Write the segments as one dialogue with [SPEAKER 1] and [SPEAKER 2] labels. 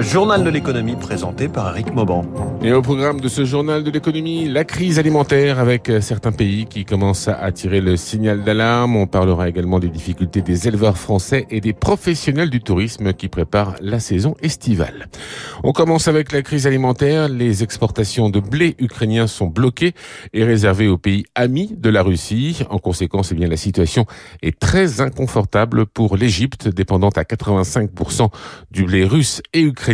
[SPEAKER 1] Journal de l'économie présenté par Eric Mauban.
[SPEAKER 2] Et au programme de ce journal de l'économie, la crise alimentaire avec certains pays qui commencent à tirer le signal d'alarme. On parlera également des difficultés des éleveurs français et des professionnels du tourisme qui préparent la saison estivale. On commence avec la crise alimentaire. Les exportations de blé ukrainien sont bloquées et réservées aux pays amis de la Russie. En conséquence, eh bien, la situation est très inconfortable pour l'Égypte, dépendante à 85% du blé russe et ukrainien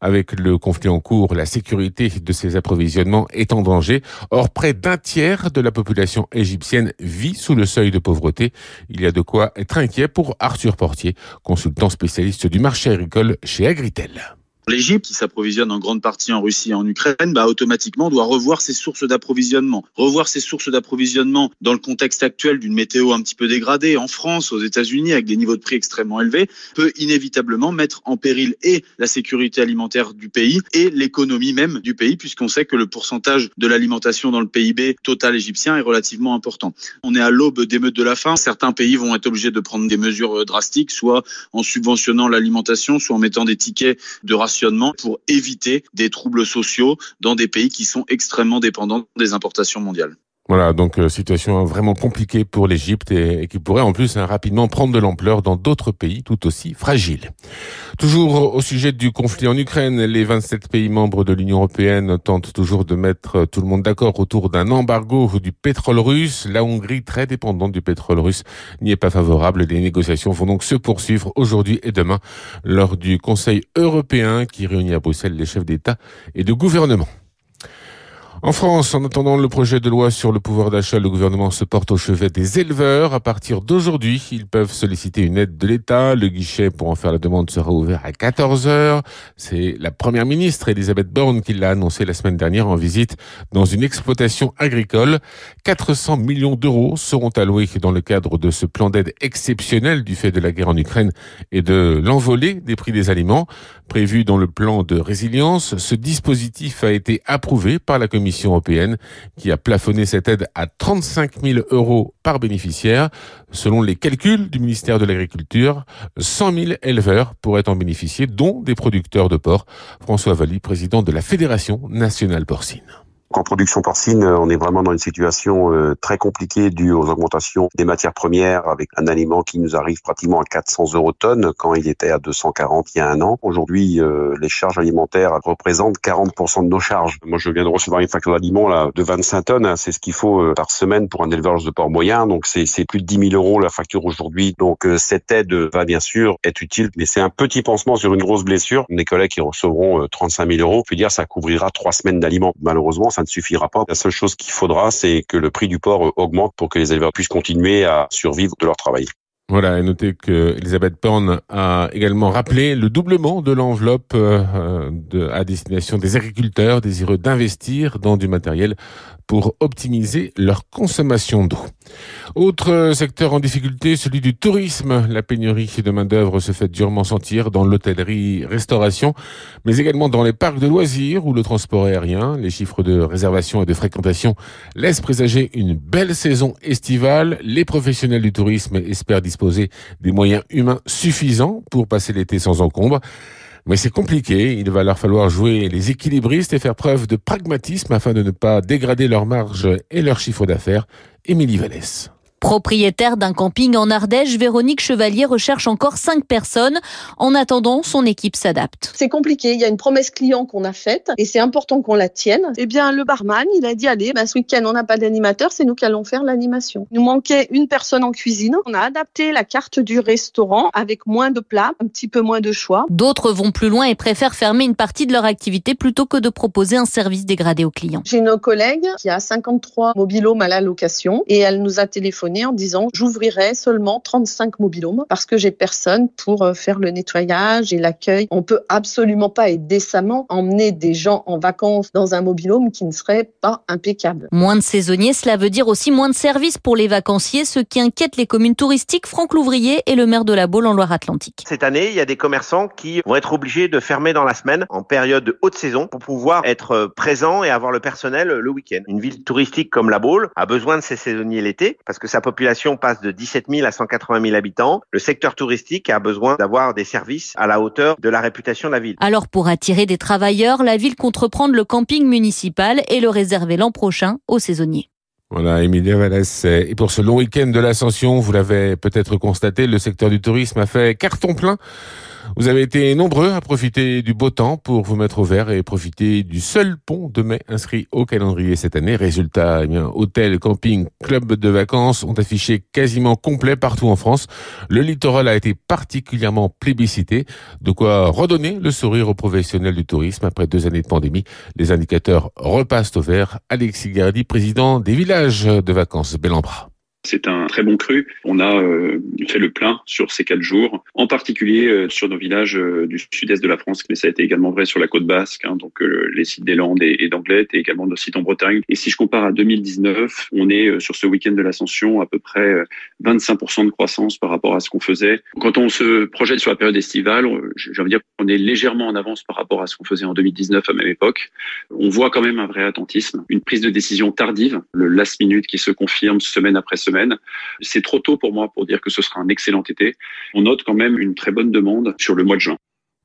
[SPEAKER 2] avec le conflit en cours, la sécurité de ces approvisionnements est en danger. Or, près d'un tiers de la population égyptienne vit sous le seuil de pauvreté. Il y a de quoi être inquiet pour Arthur Portier, consultant spécialiste du marché agricole chez Agritel.
[SPEAKER 3] L'Égypte, qui s'approvisionne en grande partie en Russie et en Ukraine, bah, automatiquement doit revoir ses sources d'approvisionnement. Revoir ses sources d'approvisionnement dans le contexte actuel d'une météo un petit peu dégradée en France, aux États-Unis, avec des niveaux de prix extrêmement élevés, peut inévitablement mettre en péril et la sécurité alimentaire du pays et l'économie même du pays, puisqu'on sait que le pourcentage de l'alimentation dans le PIB total égyptien est relativement important. On est à l'aube d'émeutes de la faim. Certains pays vont être obligés de prendre des mesures drastiques, soit en subventionnant l'alimentation, soit en mettant des tickets de ration pour éviter des troubles sociaux dans des pays qui sont extrêmement dépendants des importations mondiales.
[SPEAKER 2] Voilà, donc euh, situation vraiment compliquée pour l'Égypte et, qui pourrait en plus hein, rapidement prendre de l'ampleur dans d'autres pays tout aussi fragiles. Toujours au sujet du conflit en Ukraine, les 27 pays membres de l'Union européenne tentent toujours de mettre tout le monde d'accord autour d'un embargo du pétrole russe. La Hongrie, très dépendante du pétrole russe, n'y est pas favorable. Les négociations vont donc se poursuivre aujourd'hui et demain lors du Conseil européen qui réunit à Bruxelles les chefs d'État et de gouvernement. En France, en attendant le projet de loi sur le pouvoir d'achat, le gouvernement se porte au chevet des éleveurs. À partir d'aujourd'hui, ils peuvent solliciter une aide de l'État. Le guichet pour en faire la demande sera ouvert à 14 heures. C'est la première ministre Elisabeth Borne qui l'a annoncé la semaine dernière en visite dans une exploitation agricole. 400 millions d'euros seront alloués dans le cadre de ce plan d'aide exceptionnel du fait de la guerre en Ukraine et de l'envolée des prix des aliments. Prévu dans le plan de résilience, ce dispositif a été approuvé par la Commission européenne qui a plafonné cette aide à 35 000 euros par bénéficiaire. Selon les calculs du ministère de l'Agriculture, 100 000 éleveurs pourraient en bénéficier, dont des producteurs de porc. François Valli, président de la Fédération nationale porcine.
[SPEAKER 4] En production porcine, euh, on est vraiment dans une situation euh, très compliquée due aux augmentations des matières premières avec un aliment qui nous arrive pratiquement à 400 euros tonne quand il était à 240 il y a un an. Aujourd'hui, euh, les charges alimentaires représentent 40% de nos charges. Moi, je viens de recevoir une facture d'aliment là de 25 tonnes. Hein. c'est ce qu'il faut par semaine pour un élevage de porc moyen. Donc, c'est plus de 10 000 euros la facture aujourd'hui. Donc, cette aide va bien sûr être utile, mais c'est un petit pansement sur une grosse blessure. Mes collègues qui recevront 35 000 euros, je veux dire, ça couvrira trois semaines d'aliments. Malheureusement, ça ne suffira pas. La seule chose qu'il faudra, c'est que le prix du porc augmente pour que les éleveurs puissent continuer à survivre de leur travail.
[SPEAKER 2] Voilà, et notez que Elisabeth Borne a également rappelé le doublement de l'enveloppe euh, à destination des agriculteurs désireux d'investir dans du matériel pour optimiser leur consommation d'eau. Autre secteur en difficulté, celui du tourisme. La pénurie de main-d'œuvre se fait durement sentir dans l'hôtellerie-restauration, mais également dans les parcs de loisirs ou le transport aérien. Les chiffres de réservation et de fréquentation laissent présager une belle saison estivale. Les professionnels du tourisme espèrent disposer des moyens humains suffisants pour passer l'été sans encombre. Mais c'est compliqué, il va leur falloir jouer les équilibristes et faire preuve de pragmatisme afin de ne pas dégrader leur marge et leur chiffre d'affaires. Émilie Vallès.
[SPEAKER 5] Propriétaire d'un camping en Ardèche, Véronique Chevalier recherche encore cinq personnes. En attendant, son équipe s'adapte.
[SPEAKER 6] C'est compliqué. Il y a une promesse client qu'on a faite et c'est important qu'on la tienne. Eh bien, le barman, il a dit allez, bah, ce week-end, on n'a pas d'animateur, c'est nous qui allons faire l'animation. Il nous manquait une personne en cuisine. On a adapté la carte du restaurant avec moins de plats, un petit peu moins de choix.
[SPEAKER 5] D'autres vont plus loin et préfèrent fermer une partie de leur activité plutôt que de proposer un service dégradé aux clients.
[SPEAKER 6] J'ai une collègue qui a 53 mobilhomes à la location et elle nous a téléphoné en disant j'ouvrirai seulement 35 mobilhomes parce que j'ai personne pour euh, faire le nettoyage et l'accueil. On peut absolument pas et décemment emmener des gens en vacances dans un mobilhome qui ne serait pas impeccable.
[SPEAKER 5] Moins de saisonniers, cela veut dire aussi moins de services pour les vacanciers, ce qui inquiète les communes touristiques. Franck Louvrier est le maire de la Baule en Loire-Atlantique.
[SPEAKER 7] Cette année, il y a des commerçants qui vont être obligés de fermer dans la semaine en période de haute saison pour pouvoir être euh, présents et avoir le personnel le week-end. Une ville touristique comme la Baule a besoin de ses saisonniers l'été parce que ça Sa population passe de 17 000 à 180 000 habitants. Le secteur touristique a besoin d'avoir des services à la hauteur de la réputation de la ville.
[SPEAKER 5] Alors pour attirer des travailleurs, la ville compte reprendre le camping municipal et le réserver l'an prochain aux saisonniers.
[SPEAKER 2] Voilà, Emilia Vallès. Et pour ce long week-end de l'Ascension, vous l'avez peut-être constaté, le secteur du tourisme a fait carton plein. Vous avez été nombreux à profiter du beau temps pour vous mettre au vert et profiter du seul pont de mai inscrit au calendrier cette année. Résultat, eh bien, hôtel, camping, club de vacances ont affiché quasiment complet partout en France. Le littoral a été particulièrement plébiscité, de quoi redonner le sourire aux professionnels du tourisme après deux années de pandémie. Les indicateurs repassent au vert. Alexis Gardi, président des villages de vacances Bellambra.
[SPEAKER 8] C'est un très bon cru. On a euh, fait le plein sur ces quatre jours, en particulier euh, sur nos villages euh, du sud-est de la France, mais ça a été également vrai sur la côte basque, hein, donc les sites des Landes et, d'Anglette, et également nos sites en Bretagne. Et si je compare à 2019, on est sur ce week-end de l'Ascension à peu près 25% de croissance par rapport à ce qu'on faisait. Quand on se projette sur la période estivale, j'ai envie de dire qu'on est légèrement en avance par rapport à ce qu'on faisait en 2019 à même époque. On voit quand même un vrai attentisme, une prise de décision tardive, le last minute qui se confirme semaine après semaine c'est trop tôt pour moi pour dire que ce sera un excellent été. On note quand même une très bonne demande sur le mois de juin.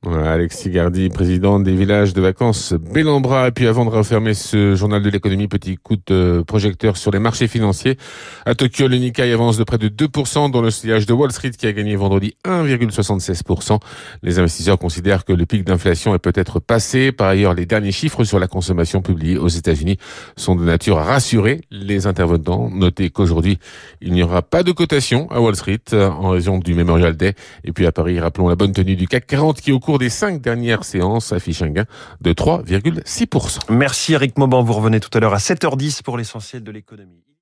[SPEAKER 2] Alexis Gardi, président des villages de vacances Bellambra. Et puis avant de refermer ce journal de l'économie, petit coup de projecteur sur les marchés financiers. À Tokyo, le Nikkei avance de près de 2% dans le sillage de Wall Street qui a gagné vendredi 1,76%. Les investisseurs considèrent que le pic d'inflation est peut-être passé. Par ailleurs, les derniers chiffres sur la consommation publiés aux États-Unis sont de nature à rassurer les intervenants. Notez qu'aujourd'hui, il n'y aura pas de cotation à Wall Street en raison du Memorial Day. Et puis à Paris, rappelons la bonne tenue du CAC 40 qui au cours des cinq dernières séances affiche un gain de 3,6%.
[SPEAKER 1] Merci Eric Mauban. Vous revenez tout à l'heure à 7h10 pour l'essentiel de l'économie.